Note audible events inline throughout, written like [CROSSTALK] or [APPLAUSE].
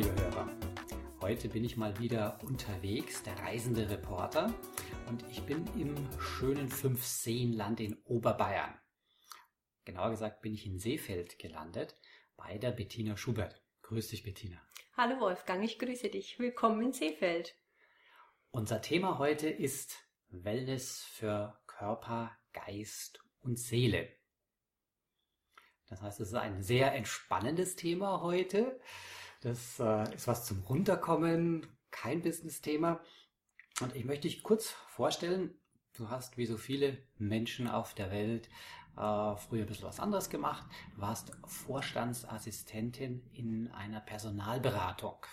Liebe Hörer. Heute bin ich mal wieder unterwegs, der reisende Reporter, und ich bin im schönen Fünfseenland in Oberbayern. Genauer gesagt bin ich in Seefeld gelandet bei der Bettina Schubert. Grüß dich, Bettina. Hallo Wolfgang, ich grüße dich. Willkommen in Seefeld. Unser Thema heute ist Wellness für Körper, Geist und Seele. Das heißt, es ist ein sehr entspannendes Thema heute. Das äh, ist was zum Runterkommen, kein Business-Thema. Und ich möchte dich kurz vorstellen, du hast wie so viele Menschen auf der Welt äh, früher ein bisschen was anderes gemacht. Du warst Vorstandsassistentin in einer Personalberatung.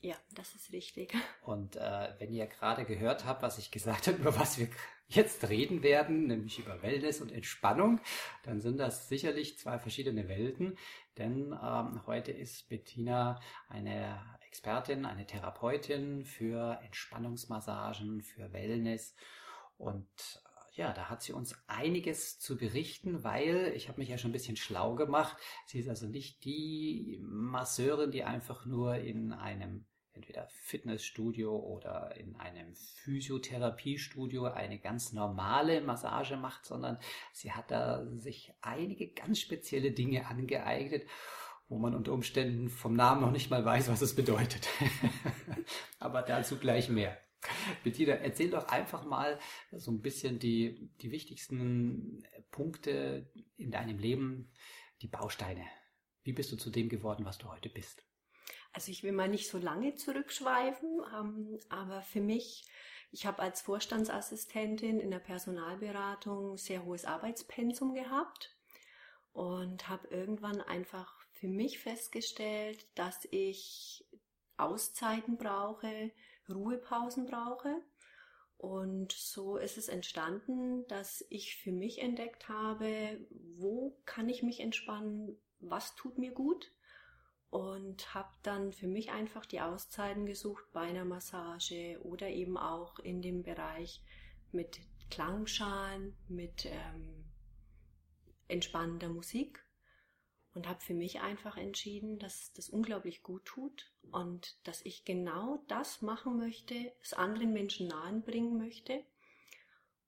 Ja, das ist richtig. Und äh, wenn ihr gerade gehört habt, was ich gesagt habe, über was wir jetzt reden werden, nämlich über Wellness und Entspannung, dann sind das sicherlich zwei verschiedene Welten. Denn ähm, heute ist Bettina eine Expertin, eine Therapeutin für Entspannungsmassagen, für Wellness. Und äh, ja, da hat sie uns einiges zu berichten, weil ich habe mich ja schon ein bisschen schlau gemacht. Sie ist also nicht die Masseurin, die einfach nur in einem entweder Fitnessstudio oder in einem Physiotherapiestudio eine ganz normale Massage macht, sondern sie hat da sich einige ganz spezielle Dinge angeeignet, wo man unter Umständen vom Namen noch nicht mal weiß, was es bedeutet. [LAUGHS] Aber dazu gleich mehr. Bettina, erzähl doch einfach mal so ein bisschen die, die wichtigsten Punkte in deinem Leben, die Bausteine. Wie bist du zu dem geworden, was du heute bist? Also ich will mal nicht so lange zurückschweifen, ähm, aber für mich, ich habe als Vorstandsassistentin in der Personalberatung sehr hohes Arbeitspensum gehabt und habe irgendwann einfach für mich festgestellt, dass ich Auszeiten brauche, Ruhepausen brauche. Und so ist es entstanden, dass ich für mich entdeckt habe, wo kann ich mich entspannen, was tut mir gut und habe dann für mich einfach die Auszeiten gesucht bei einer Massage oder eben auch in dem Bereich mit Klangschalen, mit ähm, entspannender Musik und habe für mich einfach entschieden, dass das unglaublich gut tut und dass ich genau das machen möchte, es anderen Menschen nahenbringen möchte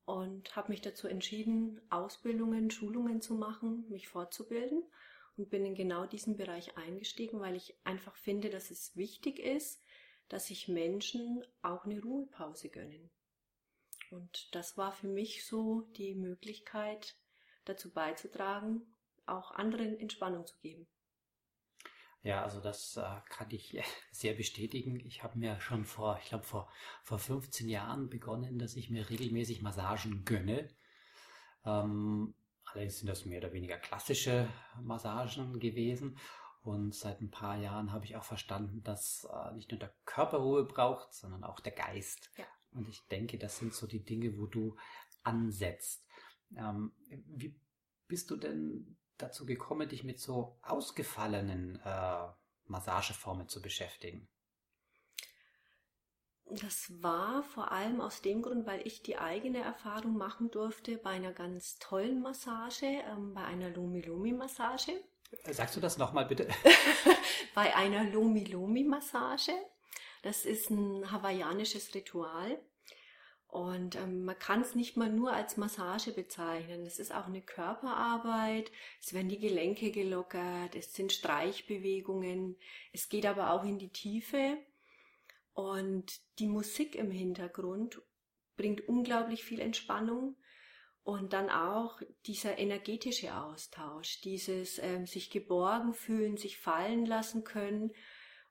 und habe mich dazu entschieden, Ausbildungen, Schulungen zu machen, mich fortzubilden und bin in genau diesen Bereich eingestiegen, weil ich einfach finde, dass es wichtig ist, dass sich Menschen auch eine Ruhepause gönnen. Und das war für mich so die Möglichkeit, dazu beizutragen, auch anderen Entspannung zu geben. Ja, also das äh, kann ich [LAUGHS] sehr bestätigen. Ich habe mir schon vor, ich glaube vor, vor 15 Jahren begonnen, dass ich mir regelmäßig Massagen gönne. Ähm, Allerdings sind das mehr oder weniger klassische Massagen gewesen. Und seit ein paar Jahren habe ich auch verstanden, dass äh, nicht nur der Körper Ruhe braucht, sondern auch der Geist. Ja. Und ich denke, das sind so die Dinge, wo du ansetzt. Ähm, wie bist du denn dazu gekommen, dich mit so ausgefallenen äh, Massageformen zu beschäftigen? Das war vor allem aus dem Grund, weil ich die eigene Erfahrung machen durfte bei einer ganz tollen Massage, ähm, bei einer Lomi-Lomi-Massage. Sagst du das nochmal bitte? [LAUGHS] bei einer Lomi-Lomi-Massage. Das ist ein hawaiianisches Ritual. Und ähm, man kann es nicht mal nur als Massage bezeichnen. Es ist auch eine Körperarbeit. Es werden die Gelenke gelockert. Es sind Streichbewegungen. Es geht aber auch in die Tiefe. Und die Musik im Hintergrund bringt unglaublich viel Entspannung. Und dann auch dieser energetische Austausch, dieses ähm, sich geborgen fühlen, sich fallen lassen können.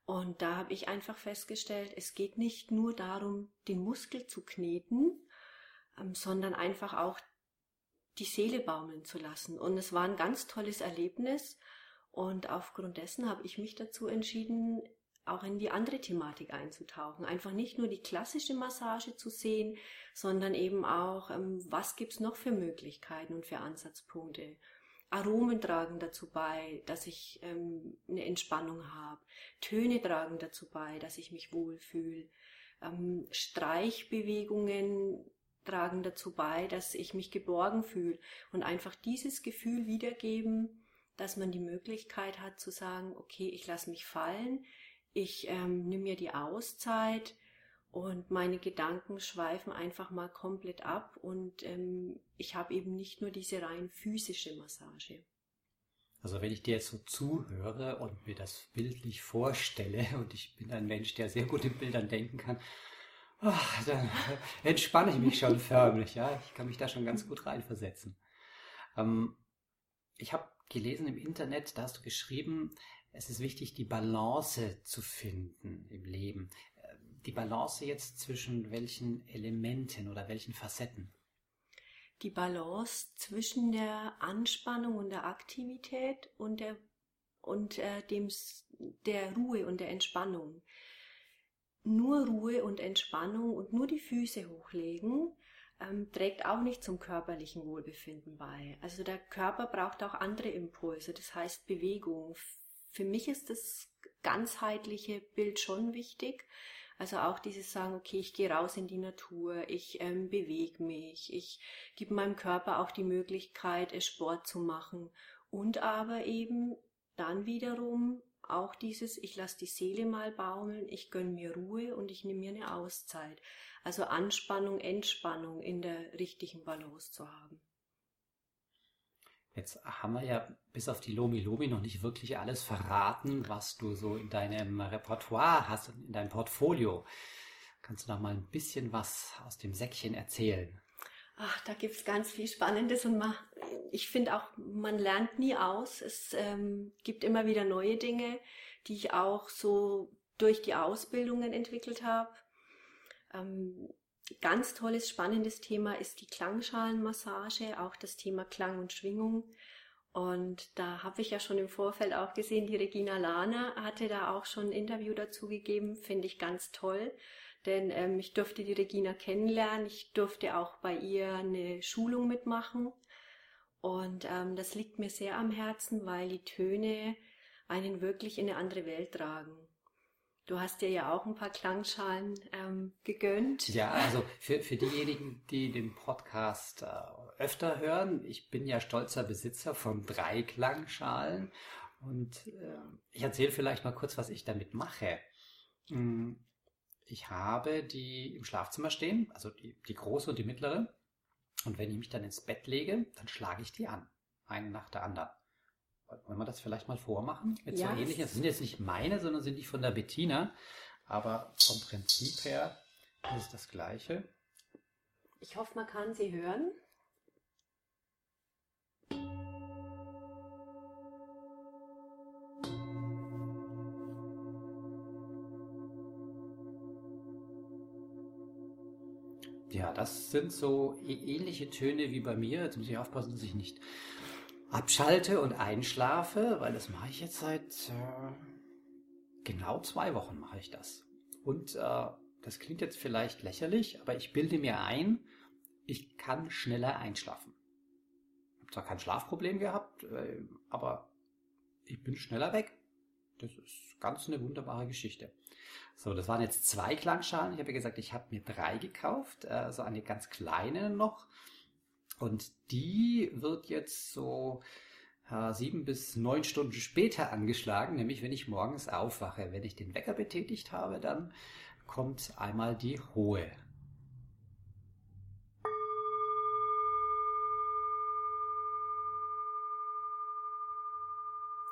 Und da habe ich einfach festgestellt, es geht nicht nur darum, den Muskel zu kneten, ähm, sondern einfach auch die Seele baumeln zu lassen. Und es war ein ganz tolles Erlebnis. Und aufgrund dessen habe ich mich dazu entschieden, auch in die andere Thematik einzutauchen. Einfach nicht nur die klassische Massage zu sehen, sondern eben auch, ähm, was gibt's noch für Möglichkeiten und für Ansatzpunkte. Aromen tragen dazu bei, dass ich ähm, eine Entspannung habe. Töne tragen dazu bei, dass ich mich wohlfühle. Ähm, Streichbewegungen tragen dazu bei, dass ich mich geborgen fühle und einfach dieses Gefühl wiedergeben, dass man die Möglichkeit hat zu sagen, okay, ich lasse mich fallen, ich ähm, nehme mir die Auszeit und meine Gedanken schweifen einfach mal komplett ab und ähm, ich habe eben nicht nur diese rein physische Massage. Also wenn ich dir jetzt so zuhöre und mir das bildlich vorstelle [LAUGHS] und ich bin ein Mensch, der sehr gut in Bildern denken kann, oh, dann [LAUGHS] entspanne ich mich schon [LAUGHS] förmlich. Ja, ich kann mich da schon ganz gut reinversetzen. Ähm, ich habe gelesen im Internet, da hast du geschrieben, es ist wichtig, die Balance zu finden im Leben. Die Balance jetzt zwischen welchen Elementen oder welchen Facetten? Die Balance zwischen der Anspannung und der Aktivität und der und äh, dem der Ruhe und der Entspannung. Nur Ruhe und Entspannung und nur die Füße hochlegen ähm, trägt auch nicht zum körperlichen Wohlbefinden bei. Also der Körper braucht auch andere Impulse, das heißt Bewegung, für mich ist das ganzheitliche Bild schon wichtig. Also auch dieses Sagen, okay, ich gehe raus in die Natur, ich ähm, bewege mich, ich gebe meinem Körper auch die Möglichkeit, Sport zu machen und aber eben dann wiederum auch dieses, ich lasse die Seele mal baumeln, ich gönne mir Ruhe und ich nehme mir eine Auszeit. Also Anspannung, Entspannung in der richtigen Balance zu haben. Jetzt haben wir ja bis auf die Lomi Lomi noch nicht wirklich alles verraten, was du so in deinem Repertoire hast, in deinem Portfolio. Kannst du noch mal ein bisschen was aus dem Säckchen erzählen? Ach, da gibt's ganz viel Spannendes und man, ich finde auch, man lernt nie aus. Es ähm, gibt immer wieder neue Dinge, die ich auch so durch die Ausbildungen entwickelt habe. Ähm, ganz tolles, spannendes Thema ist die Klangschalenmassage, auch das Thema Klang und Schwingung. Und da habe ich ja schon im Vorfeld auch gesehen, die Regina Lahner hatte da auch schon ein Interview dazu gegeben, finde ich ganz toll. Denn ähm, ich durfte die Regina kennenlernen, ich durfte auch bei ihr eine Schulung mitmachen. Und ähm, das liegt mir sehr am Herzen, weil die Töne einen wirklich in eine andere Welt tragen. Du hast dir ja auch ein paar Klangschalen ähm, gegönnt. Ja, also für, für diejenigen, die den Podcast äh, öfter hören, ich bin ja stolzer Besitzer von drei Klangschalen und äh, ich erzähle vielleicht mal kurz, was ich damit mache. Hm, ich habe die im Schlafzimmer stehen, also die, die große und die mittlere. Und wenn ich mich dann ins Bett lege, dann schlage ich die an, eine nach der anderen. Wollen wir das vielleicht mal vormachen? Mit ja. so ähnlichen. Das sind jetzt nicht meine, sondern sind die von der Bettina. Aber vom Prinzip her ist es das gleiche. Ich hoffe, man kann sie hören. Ja, das sind so ähnliche Töne wie bei mir. Jetzt muss ich aufpassen, dass ich nicht abschalte und einschlafe, weil das mache ich jetzt seit äh, genau zwei Wochen mache ich das. Und äh, das klingt jetzt vielleicht lächerlich, aber ich bilde mir ein, ich kann schneller einschlafen. Ich habe zwar kein Schlafproblem gehabt, äh, aber ich bin schneller weg. Das ist ganz eine wunderbare Geschichte. So, das waren jetzt zwei Klangschalen. Ich habe ja gesagt, ich habe mir drei gekauft, also eine ganz kleine noch und die wird jetzt so äh, sieben bis neun Stunden später angeschlagen, nämlich wenn ich morgens aufwache. Wenn ich den Wecker betätigt habe, dann kommt einmal die hohe.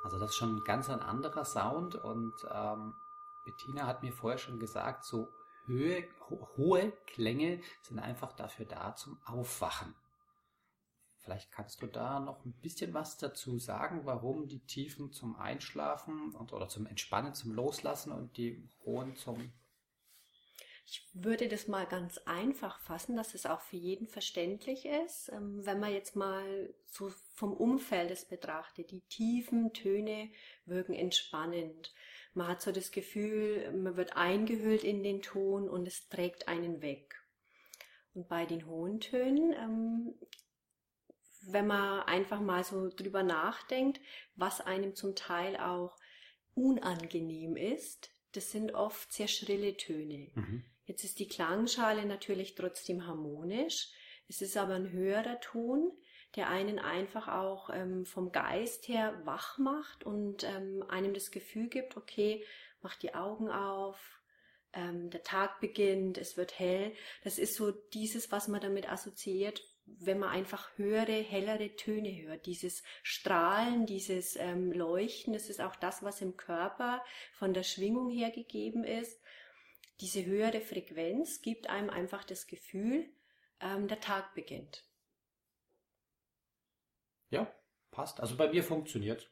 Also das ist schon ganz ein anderer Sound und ähm, Bettina hat mir vorher schon gesagt, so Höhe, ho hohe Klänge sind einfach dafür da zum Aufwachen. Vielleicht kannst du da noch ein bisschen was dazu sagen, warum die Tiefen zum Einschlafen und, oder zum Entspannen, zum Loslassen und die hohen zum Ich würde das mal ganz einfach fassen, dass es auch für jeden verständlich ist. Ähm, wenn man jetzt mal so vom Umfeld es betrachtet, die tiefen Töne wirken entspannend. Man hat so das Gefühl, man wird eingehüllt in den Ton und es trägt einen weg. Und bei den hohen Tönen, ähm, wenn man einfach mal so drüber nachdenkt, was einem zum Teil auch unangenehm ist, das sind oft sehr schrille Töne. Mhm. Jetzt ist die Klangschale natürlich trotzdem harmonisch. Es ist aber ein höherer Ton, der einen einfach auch ähm, vom Geist her wach macht und ähm, einem das Gefühl gibt, okay, mach die Augen auf, ähm, der Tag beginnt, es wird hell. Das ist so dieses, was man damit assoziiert, wenn man einfach höhere, hellere Töne hört. Dieses Strahlen, dieses ähm, Leuchten, das ist auch das, was im Körper von der Schwingung her gegeben ist diese höhere Frequenz gibt einem einfach das Gefühl, ähm, der Tag beginnt. Ja, passt. Also bei mir funktioniert.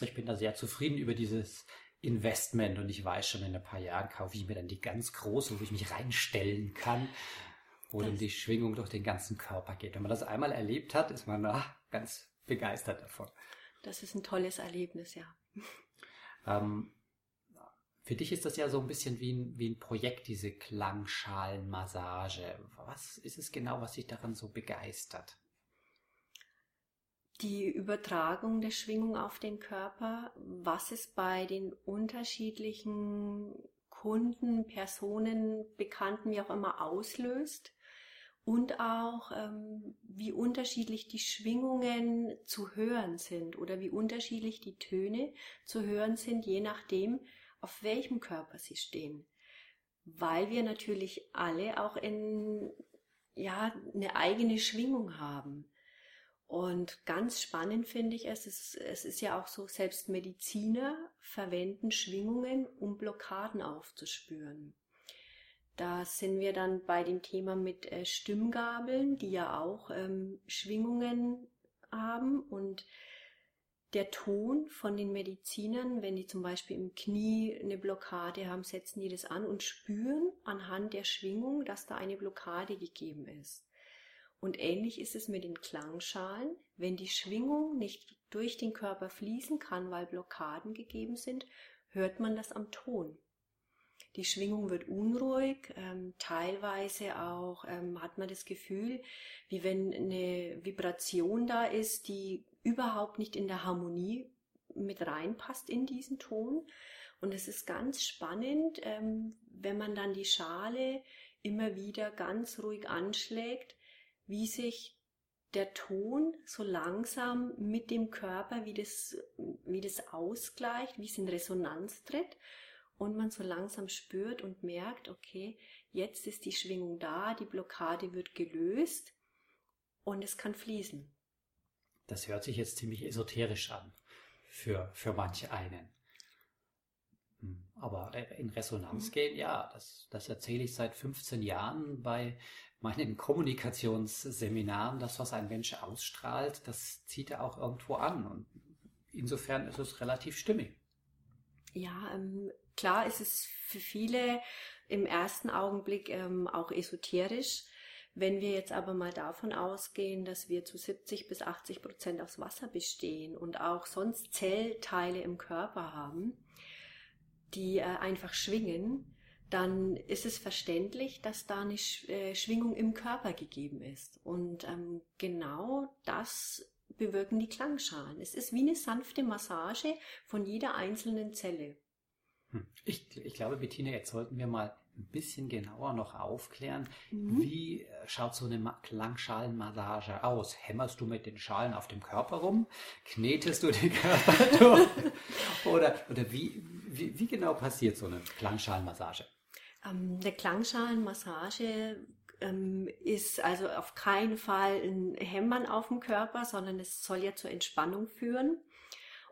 Ich bin da sehr zufrieden über dieses Investment und ich weiß schon, in ein paar Jahren kaufe ich mir dann die ganz große, wo ich mich reinstellen kann, wo das dann die Schwingung durch den ganzen Körper geht. Wenn man das einmal erlebt hat, ist man ach, ganz begeistert davon. Das ist ein tolles Erlebnis, ja. Ähm, für dich ist das ja so ein bisschen wie ein, wie ein Projekt, diese Klangschalenmassage. Was ist es genau, was dich daran so begeistert? Die Übertragung der Schwingung auf den Körper, was es bei den unterschiedlichen Kunden, Personen, Bekannten, wie auch immer auslöst und auch ähm, wie unterschiedlich die Schwingungen zu hören sind oder wie unterschiedlich die Töne zu hören sind, je nachdem, auf welchem Körper sie stehen. Weil wir natürlich alle auch in, ja, eine eigene Schwingung haben. Und ganz spannend finde ich es, es, es ist ja auch so, selbst Mediziner verwenden Schwingungen, um Blockaden aufzuspüren. Da sind wir dann bei dem Thema mit äh, Stimmgabeln, die ja auch ähm, Schwingungen haben und der Ton von den Medizinern, wenn die zum Beispiel im Knie eine Blockade haben, setzen die das an und spüren anhand der Schwingung, dass da eine Blockade gegeben ist. Und ähnlich ist es mit den Klangschalen. Wenn die Schwingung nicht durch den Körper fließen kann, weil Blockaden gegeben sind, hört man das am Ton. Die Schwingung wird unruhig, ähm, teilweise auch ähm, hat man das Gefühl, wie wenn eine Vibration da ist, die überhaupt nicht in der Harmonie mit reinpasst in diesen Ton. Und es ist ganz spannend, ähm, wenn man dann die Schale immer wieder ganz ruhig anschlägt, wie sich der Ton so langsam mit dem Körper, wie das, wie das ausgleicht, wie es in Resonanz tritt und man so langsam spürt und merkt, okay, jetzt ist die Schwingung da, die Blockade wird gelöst und es kann fließen. Das hört sich jetzt ziemlich esoterisch an für, für manch einen. Hm, aber in Resonanz mhm. gehen, ja, das, das erzähle ich seit 15 Jahren bei meinen Kommunikationsseminaren. Das, was ein Mensch ausstrahlt, das zieht er auch irgendwo an. Und insofern ist es relativ stimmig. Ja, ähm, klar ist es für viele im ersten Augenblick ähm, auch esoterisch. Wenn wir jetzt aber mal davon ausgehen, dass wir zu 70 bis 80 Prozent aus Wasser bestehen und auch sonst Zellteile im Körper haben, die äh, einfach schwingen, dann ist es verständlich, dass da eine äh, Schwingung im Körper gegeben ist. Und ähm, genau das bewirken die Klangschalen. Es ist wie eine sanfte Massage von jeder einzelnen Zelle. Hm. Ich, ich glaube, Bettina, jetzt sollten wir mal ein bisschen genauer noch aufklären. Mhm. Wie äh, schaut so eine Klangschalenmassage aus? Hämmerst du mit den Schalen auf dem Körper rum? Knetest du den [LAUGHS] Körper durch? oder oder wie, wie, wie, genau passiert so eine Klangschalenmassage? Ähm, eine Klangschalenmassage ähm, ist also auf keinen Fall ein Hämmern auf dem Körper, sondern es soll ja zur Entspannung führen.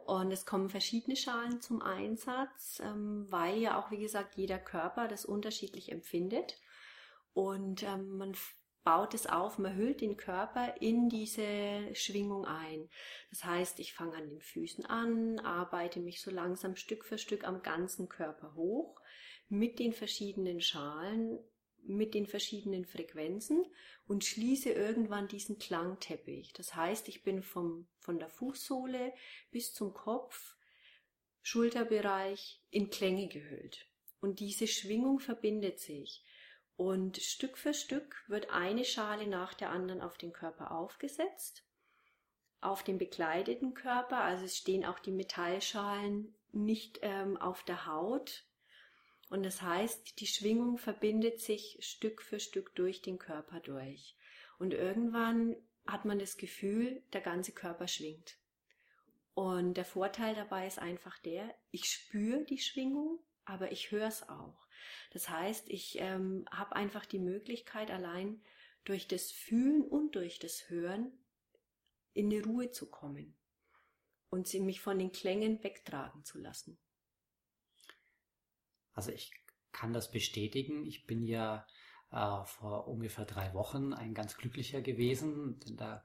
Und es kommen verschiedene Schalen zum Einsatz, ähm, weil ja auch, wie gesagt, jeder Körper das unterschiedlich empfindet. Und ähm, man baut es auf, man hüllt den Körper in diese Schwingung ein. Das heißt, ich fange an den Füßen an, arbeite mich so langsam Stück für Stück am ganzen Körper hoch mit den verschiedenen Schalen, mit den verschiedenen Frequenzen und schließe irgendwann diesen Klangteppich. Das heißt, ich bin vom, von der Fußsohle bis zum Kopf, Schulterbereich in Klänge gehüllt. Und diese Schwingung verbindet sich. Und Stück für Stück wird eine Schale nach der anderen auf den Körper aufgesetzt. Auf dem bekleideten Körper, also es stehen auch die Metallschalen nicht ähm, auf der Haut. Und das heißt, die Schwingung verbindet sich Stück für Stück durch den Körper durch. Und irgendwann hat man das Gefühl, der ganze Körper schwingt. Und der Vorteil dabei ist einfach der, ich spüre die Schwingung, aber ich höre es auch. Das heißt, ich ähm, habe einfach die Möglichkeit, allein durch das Fühlen und durch das Hören in die Ruhe zu kommen und sie mich von den Klängen wegtragen zu lassen. Also ich kann das bestätigen. Ich bin ja äh, vor ungefähr drei Wochen ein ganz glücklicher gewesen, denn da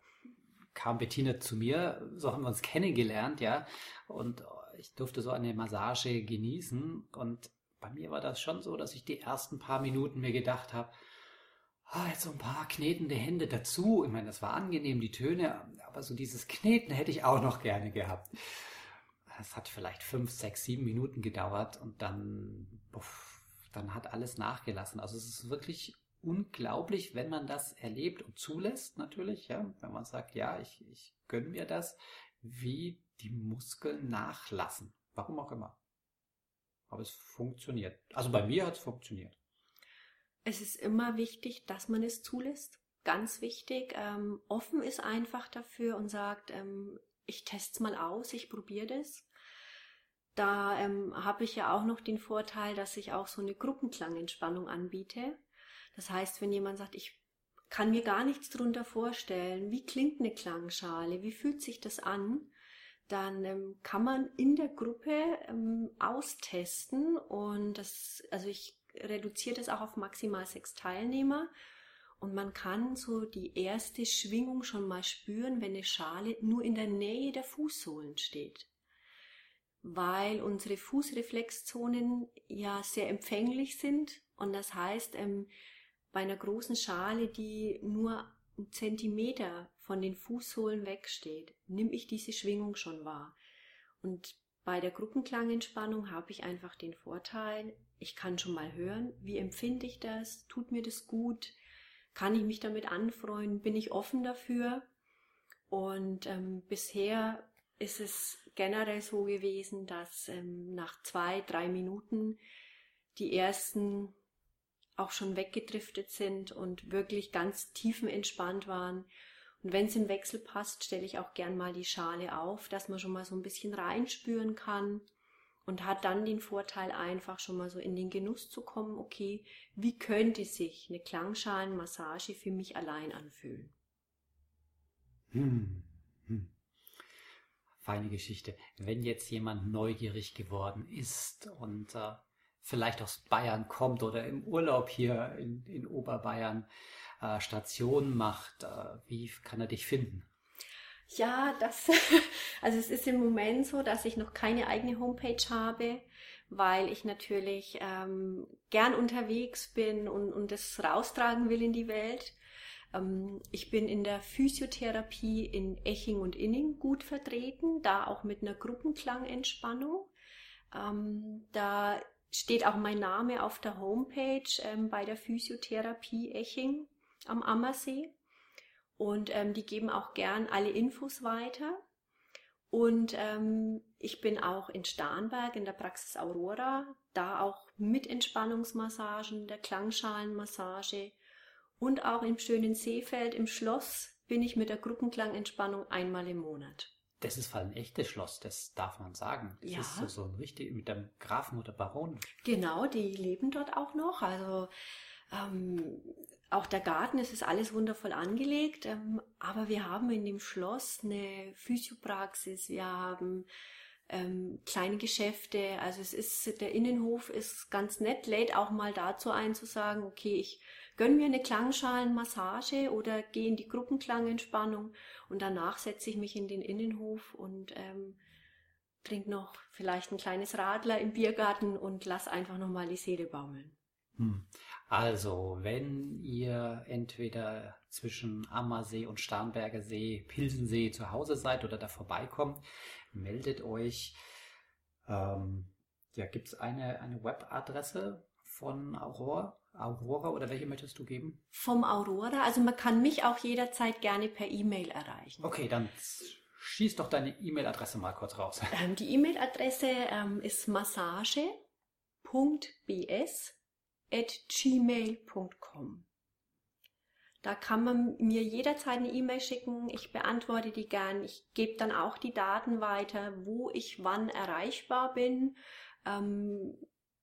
kam Bettina zu mir, so haben wir uns kennengelernt, ja, und ich durfte so eine Massage genießen und bei mir war das schon so, dass ich die ersten paar Minuten mir gedacht habe, ah, jetzt so ein paar knetende Hände dazu. Ich meine, das war angenehm, die Töne, aber so dieses Kneten hätte ich auch noch gerne gehabt. Es hat vielleicht fünf, sechs, sieben Minuten gedauert und dann, puff, dann hat alles nachgelassen. Also es ist wirklich unglaublich, wenn man das erlebt und zulässt, natürlich, ja, wenn man sagt, ja, ich, ich gönne mir das, wie die Muskeln nachlassen. Warum auch immer. Aber es funktioniert. Also bei mir hat es funktioniert. Es ist immer wichtig, dass man es zulässt. Ganz wichtig. Ähm, offen ist einfach dafür und sagt, ähm, ich teste es mal aus, ich probiere das. Da ähm, habe ich ja auch noch den Vorteil, dass ich auch so eine Gruppenklangentspannung anbiete. Das heißt, wenn jemand sagt, ich kann mir gar nichts darunter vorstellen, wie klingt eine Klangschale, wie fühlt sich das an, dann ähm, kann man in der Gruppe ähm, austesten und das, also ich reduziere das auch auf maximal sechs Teilnehmer und man kann so die erste Schwingung schon mal spüren, wenn eine Schale nur in der Nähe der Fußsohlen steht. Weil unsere Fußreflexzonen ja sehr empfänglich sind und das heißt, ähm, bei einer großen Schale, die nur einen Zentimeter von den Fußsohlen wegsteht, nehme ich diese Schwingung schon wahr. Und bei der Gruppenklangentspannung habe ich einfach den Vorteil, ich kann schon mal hören, wie empfinde ich das, tut mir das gut, kann ich mich damit anfreuen, bin ich offen dafür. Und ähm, bisher ist es generell so gewesen, dass ähm, nach zwei, drei Minuten die ersten auch schon weggedriftet sind und wirklich ganz tiefenentspannt waren. Und wenn es im Wechsel passt, stelle ich auch gern mal die Schale auf, dass man schon mal so ein bisschen reinspüren kann und hat dann den Vorteil einfach schon mal so in den Genuss zu kommen, okay, wie könnte sich eine Klangschalenmassage für mich allein anfühlen? Hm. Feine Geschichte. Wenn jetzt jemand neugierig geworden ist und äh, vielleicht aus Bayern kommt oder im Urlaub hier in, in Oberbayern äh, Station macht, äh, wie kann er dich finden? Ja, das, [LAUGHS] also es ist im Moment so, dass ich noch keine eigene Homepage habe, weil ich natürlich ähm, gern unterwegs bin und, und das raustragen will in die Welt. Ähm, ich bin in der Physiotherapie in Eching und Inning gut vertreten, da auch mit einer Gruppenklangentspannung. Ähm, da steht auch mein Name auf der Homepage ähm, bei der Physiotherapie Eching am Ammersee. Und die geben auch gern alle Infos weiter. Und ähm, ich bin auch in Starnberg in der Praxis Aurora, da auch mit Entspannungsmassagen, der Klangschalenmassage und auch im schönen Seefeld im Schloss bin ich mit der Gruppenklangentspannung einmal im Monat. Das ist ein echtes Schloss, das darf man sagen. Das ja. ist so, so ein richtig mit dem Grafen oder Baron. Genau, die leben dort auch noch. Also ähm, auch der Garten, es ist alles wundervoll angelegt. Ähm, aber wir haben in dem Schloss eine Physiopraxis, wir haben ähm, kleine Geschäfte. Also es ist, der Innenhof ist ganz nett, lädt auch mal dazu ein zu sagen, okay, ich gönne mir eine Klangschalenmassage oder gehe in die Gruppenklangentspannung und danach setze ich mich in den Innenhof und ähm, trinke noch vielleicht ein kleines Radler im Biergarten und lass einfach nochmal die Seele baumeln. Hm. Also, wenn ihr entweder zwischen Ammersee und Starnberger See, Pilsensee zu Hause seid oder da vorbeikommt, meldet euch. Ähm, ja, gibt es eine, eine Webadresse von Aurora? Aurora oder welche möchtest du geben? Vom Aurora. Also man kann mich auch jederzeit gerne per E-Mail erreichen. Okay, dann schieß doch deine E-Mail-Adresse mal kurz raus. [LAUGHS] Ähm, die E-Mail-Adresse ähm, ist massage.bs at gmail.com. Da kann man mir jederzeit eine E-Mail schicken. Ich beantworte die gern. Ich gebe dann auch die Daten weiter, wo ich wann erreichbar bin. Ähm,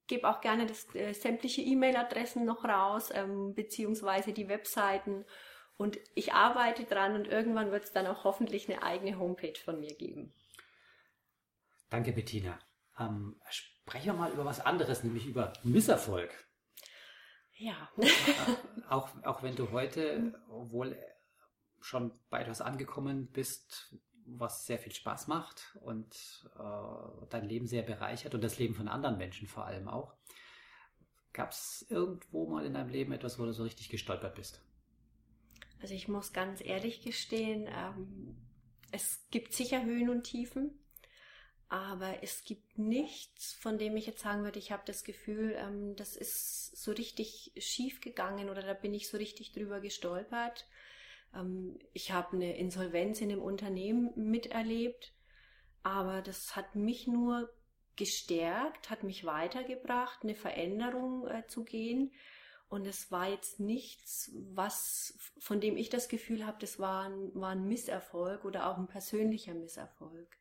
gebe auch gerne das, äh, sämtliche E-Mail-Adressen noch raus, ähm, beziehungsweise die Webseiten. Und ich arbeite dran und irgendwann wird es dann auch hoffentlich eine eigene Homepage von mir geben. Danke, Bettina. Ähm, sprechen wir mal über was anderes, nämlich über Misserfolg. Ja. auch, auch wenn du heute wohl schon bei etwas angekommen bist, was sehr viel Spaß macht und äh, dein Leben sehr bereichert und das Leben von anderen Menschen vor allem auch. Gab es irgendwo mal in deinem Leben etwas, wo du so richtig gestolpert bist? Also ich muss ganz ehrlich gestehen, ähm, es gibt sicher Höhen und Tiefen. Aber es gibt nichts, von dem ich jetzt sagen würde, ich habe das Gefühl, ähm, das ist so richtig schief gegangen oder da bin ich so richtig drüber gestolpert. Ähm, ich habe eine Insolvenz in dem Unternehmen miterlebt, aber das hat mich nur gestärkt, hat mich weitergebracht, eine Veränderung äh, zu gehen. Und es war jetzt nichts, was, von dem ich das Gefühl habe, das war ein, war ein Misserfolg oder auch ein persönlicher Misserfolg.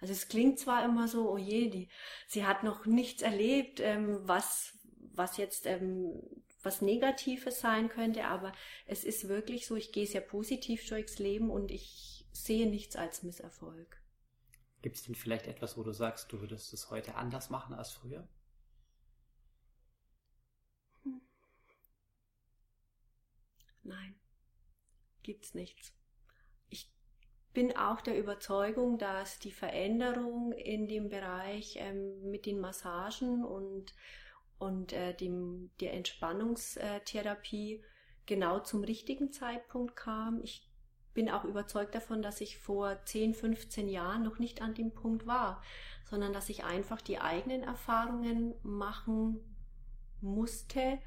Also es klingt zwar immer so, oh je, die, sie hat noch nichts erlebt, ähm, was, was jetzt ähm, was Negatives sein könnte, aber es ist wirklich so, ich gehe sehr positiv durchs Leben und ich sehe nichts als Misserfolg. Gibt es denn vielleicht etwas, wo du sagst, du würdest es heute anders machen als früher? Hm. Nein, gibt's nichts bin auch der Überzeugung, dass die Veränderung in dem Bereich ähm, mit den Massagen und, und äh, dem, der Entspannungstherapie genau zum richtigen Zeitpunkt kam. Ich bin auch überzeugt davon, dass ich vor 10, 15 Jahren noch nicht an dem Punkt war, sondern dass ich einfach die eigenen Erfahrungen machen musste,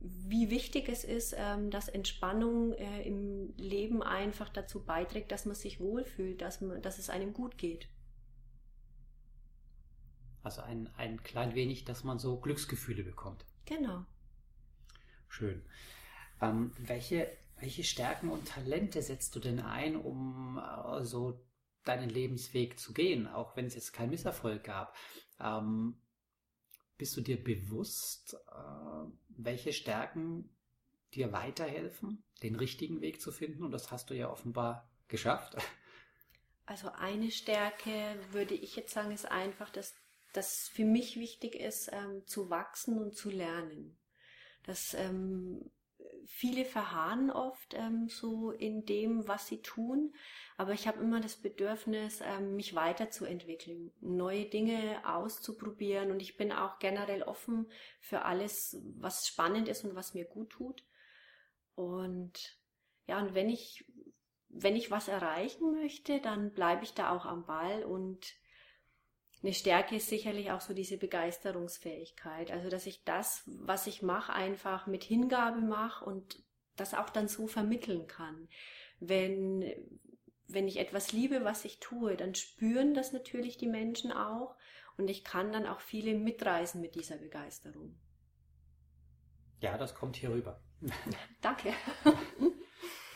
wie wichtig es ist, ähm, dass Entspannung äh, im Leben einfach dazu beiträgt, dass man sich wohlfühlt, dass, man, dass es einem gut geht. Also ein, ein klein wenig, dass man so Glücksgefühle bekommt. Genau. Schön. Ähm, welche, welche Stärken und Talente setzt du denn ein, um äh, so deinen Lebensweg zu gehen, auch wenn es jetzt keinen Misserfolg gab? Ähm, bist du dir bewusst, äh, welche Stärken dir weiterhelfen, den richtigen Weg zu finden? Und das hast du ja offenbar geschafft. Also eine Stärke, würde ich jetzt sagen, ist einfach, dass das für mich wichtig ist, ähm, zu wachsen und zu lernen. Dass ähm, viele verharren oft ähm, so in dem, was sie tun, aber ich habe immer das Bedürfnis, ähm, mich weiterzuentwickeln, neue Dinge auszuprobieren und ich bin auch generell offen für alles, was spannend ist und was mir gut tut. Und ja, und wenn ich wenn ich was erreichen möchte, dann bleibe ich da auch am Ball und eine Stärke ist sicherlich auch so diese Begeisterungsfähigkeit. Also, dass ich das, was ich mache, einfach mit Hingabe mache und das auch dann so vermitteln kann. Wenn, wenn ich etwas liebe, was ich tue, dann spüren das natürlich die Menschen auch und ich kann dann auch viele mitreisen mit dieser Begeisterung. Ja, das kommt hier rüber. [LAUGHS] Danke.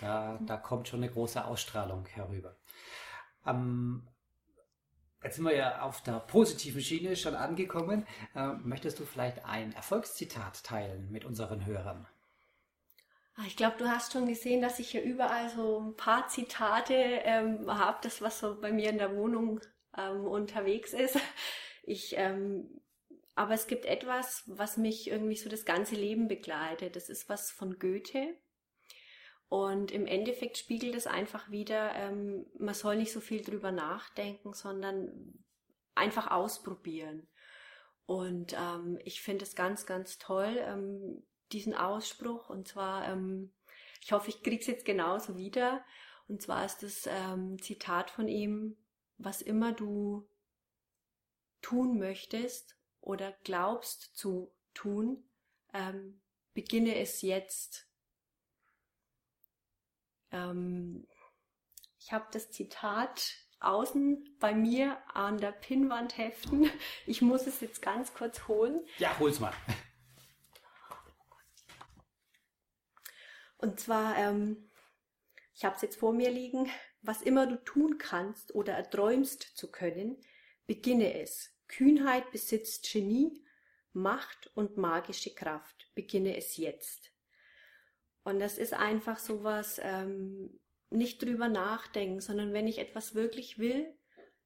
Da, da kommt schon eine große Ausstrahlung herüber. Ähm, Jetzt sind wir ja auf der positiven Schiene schon angekommen. Äh, möchtest du vielleicht ein Erfolgszitat teilen mit unseren Hörern? Ah, ich glaube, du hast schon gesehen, dass ich hier überall so ein paar Zitate ähm, habe, das was so bei mir in der Wohnung ähm, unterwegs ist. Ich, ähm, aber es gibt etwas, was mich irgendwie so das ganze Leben begleitet. Das ist was von Goethe. Und im Endeffekt spiegelt es einfach wieder, ähm, man soll nicht so viel drüber nachdenken, sondern einfach ausprobieren. Und ähm, ich finde es ganz, ganz toll, ähm, diesen Ausspruch. Und zwar, ähm, ich hoffe, ich kriege es jetzt genauso wieder. Und zwar ist das ähm, Zitat von ihm, was immer du tun möchtest oder glaubst zu tun, ähm, beginne es jetzt. Ähm, ich habe das Zitat außen bei mir an der Pinnwand heften. Ich muss es jetzt ganz kurz holen. Ja, hol's mal. Und zwar, ähm, ich habe es jetzt vor mir liegen. Was immer du tun kannst oder erträumst zu können, beginne es. Kühnheit besitzt Genie, Macht und magische Kraft. Beginne es jetzt. Und das ist einfach sowas, ähm, nicht drüber nachdenken, sondern wenn ich etwas wirklich will,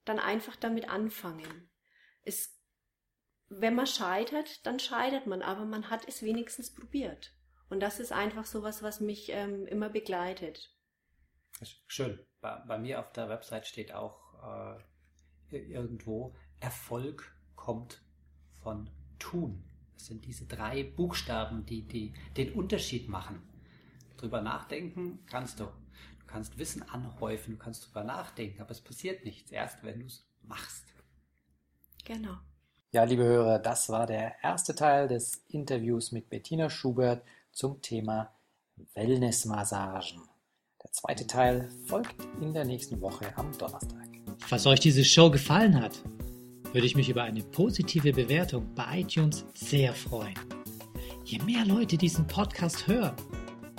dann einfach damit anfangen. Es, wenn man scheitert, dann scheitert man, aber man hat es wenigstens probiert. Und das ist einfach sowas, was mich ähm, immer begleitet. Schön. Bei, bei, mir auf der Website steht auch äh, irgendwo, Erfolg kommt von tun. Das sind diese drei Buchstaben, die, die den Unterschied machen. Drüber nachdenken kannst du. Du kannst Wissen anhäufen, du kannst drüber nachdenken, aber es passiert nichts, erst wenn du es machst. Genau. Ja, liebe Hörer, das war der erste Teil des Interviews mit Bettina Schubert zum Thema Wellnessmassagen. Der zweite Teil folgt in der nächsten Woche am Donnerstag. Falls euch diese Show gefallen hat, würde ich mich über eine positive Bewertung bei iTunes sehr freuen. Je mehr Leute diesen Podcast hören,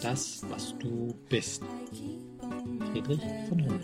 das, was du bist. Friedrich von Hummel.